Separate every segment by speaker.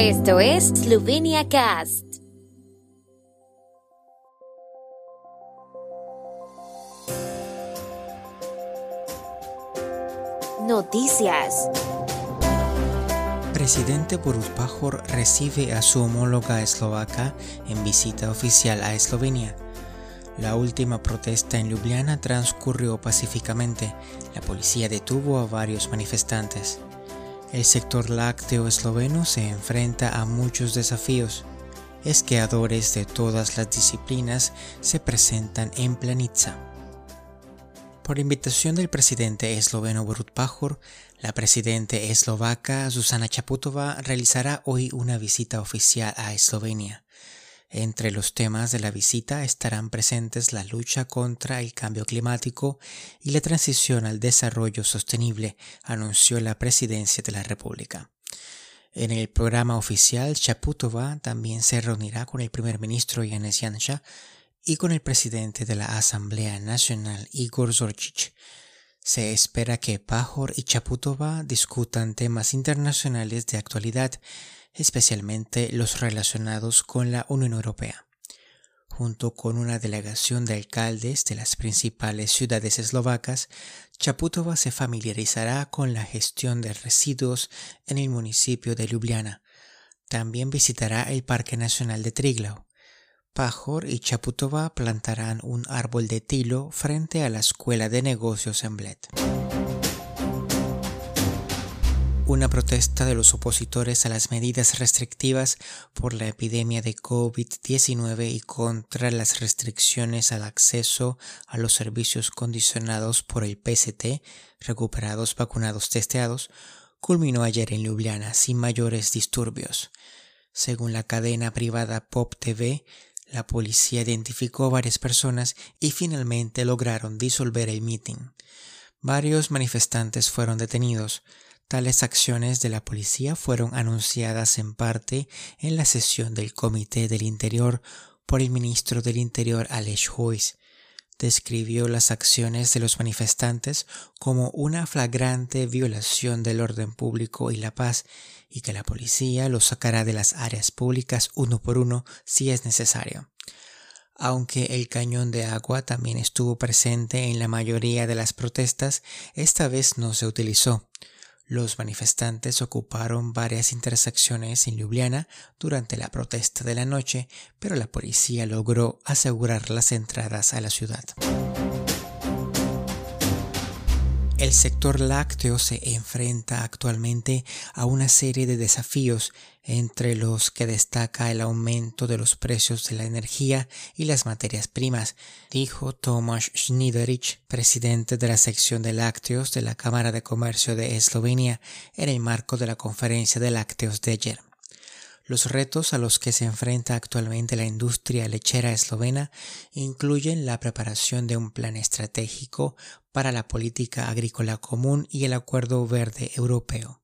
Speaker 1: Esto es Slovenia Cast. Noticias.
Speaker 2: Presidente Borut Pajor recibe a su homóloga eslovaca en visita oficial a Eslovenia. La última protesta en Ljubljana transcurrió pacíficamente. La policía detuvo a varios manifestantes. El sector lácteo esloveno se enfrenta a muchos desafíos. Esquiadores de todas las disciplinas se presentan en Planica. Por invitación del presidente esloveno Borut Pajor, la presidente eslovaca Susana Chaputova realizará hoy una visita oficial a Eslovenia. Entre los temas de la visita estarán presentes la lucha contra el cambio climático y la transición al desarrollo sostenible, anunció la presidencia de la República. En el programa oficial, Chaputova también se reunirá con el primer ministro Yanis Yansha y con el presidente de la Asamblea Nacional Igor Zorchich. Se espera que Pajor y Chaputova discutan temas internacionales de actualidad especialmente los relacionados con la Unión Europea. Junto con una delegación de alcaldes de las principales ciudades eslovacas, Chaputova se familiarizará con la gestión de residuos en el municipio de Ljubljana. También visitará el Parque Nacional de Triglau. Pajor y Chaputova plantarán un árbol de tilo frente a la Escuela de Negocios en Bled. Una protesta de los opositores a las medidas restrictivas por la epidemia de COVID-19 y contra las restricciones al acceso a los servicios condicionados por el PST, recuperados, vacunados, testeados, culminó ayer en Ljubljana sin mayores disturbios. Según la cadena privada Pop TV, la policía identificó varias personas y finalmente lograron disolver el meeting. Varios manifestantes fueron detenidos. Tales acciones de la policía fueron anunciadas en parte en la sesión del Comité del Interior por el ministro del Interior Aleš Hojs. Describió las acciones de los manifestantes como una flagrante violación del orden público y la paz y que la policía los sacará de las áreas públicas uno por uno si es necesario. Aunque el cañón de agua también estuvo presente en la mayoría de las protestas, esta vez no se utilizó. Los manifestantes ocuparon varias intersecciones en Ljubljana durante la protesta de la noche, pero la policía logró asegurar las entradas a la ciudad. El sector lácteo se enfrenta actualmente a una serie de desafíos, entre los que destaca el aumento de los precios de la energía y las materias primas, dijo Tomasz Schniderich, presidente de la sección de lácteos de la Cámara de Comercio de Eslovenia, en el marco de la conferencia de lácteos de ayer. Los retos a los que se enfrenta actualmente la industria lechera eslovena incluyen la preparación de un plan estratégico para la política agrícola común y el Acuerdo Verde Europeo.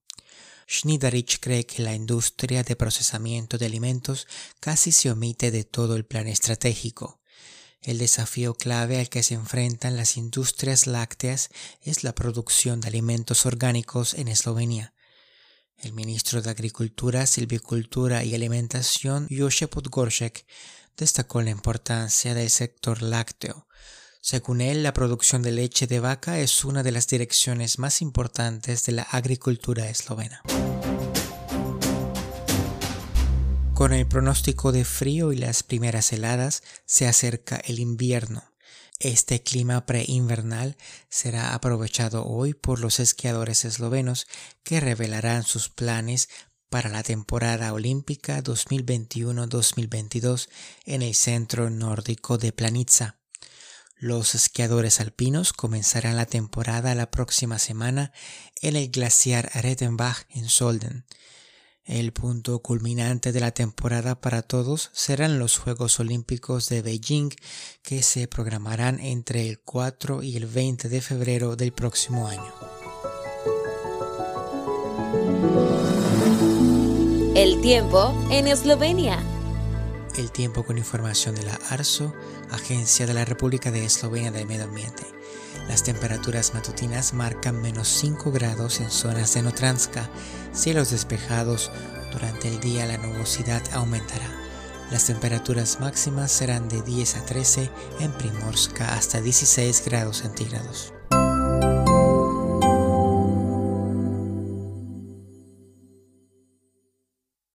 Speaker 2: Schniderich cree que la industria de procesamiento de alimentos casi se omite de todo el plan estratégico. El desafío clave al que se enfrentan las industrias lácteas es la producción de alimentos orgánicos en Eslovenia. El ministro de Agricultura, Silvicultura y Alimentación, Josep Podgorshek, destacó la importancia del sector lácteo. Según él, la producción de leche de vaca es una de las direcciones más importantes de la agricultura eslovena. Con el pronóstico de frío y las primeras heladas, se acerca el invierno. Este clima preinvernal será aprovechado hoy por los esquiadores eslovenos que revelarán sus planes para la temporada olímpica 2021-2022 en el centro nórdico de Planica. Los esquiadores alpinos comenzarán la temporada la próxima semana en el glaciar Rettenbach en Solden. El punto culminante de la temporada para todos serán los Juegos Olímpicos de Beijing que se programarán entre el 4 y el 20 de febrero del próximo año.
Speaker 1: El tiempo en Eslovenia.
Speaker 2: El tiempo con información de la ARSO, Agencia de la República de Eslovenia del Medio Ambiente. Las temperaturas matutinas marcan menos 5 grados en zonas de Notranska, cielos despejados Durante el día la nubosidad aumentará. Las temperaturas máximas serán de 10 a 13 en Primorska hasta 16 grados centígrados.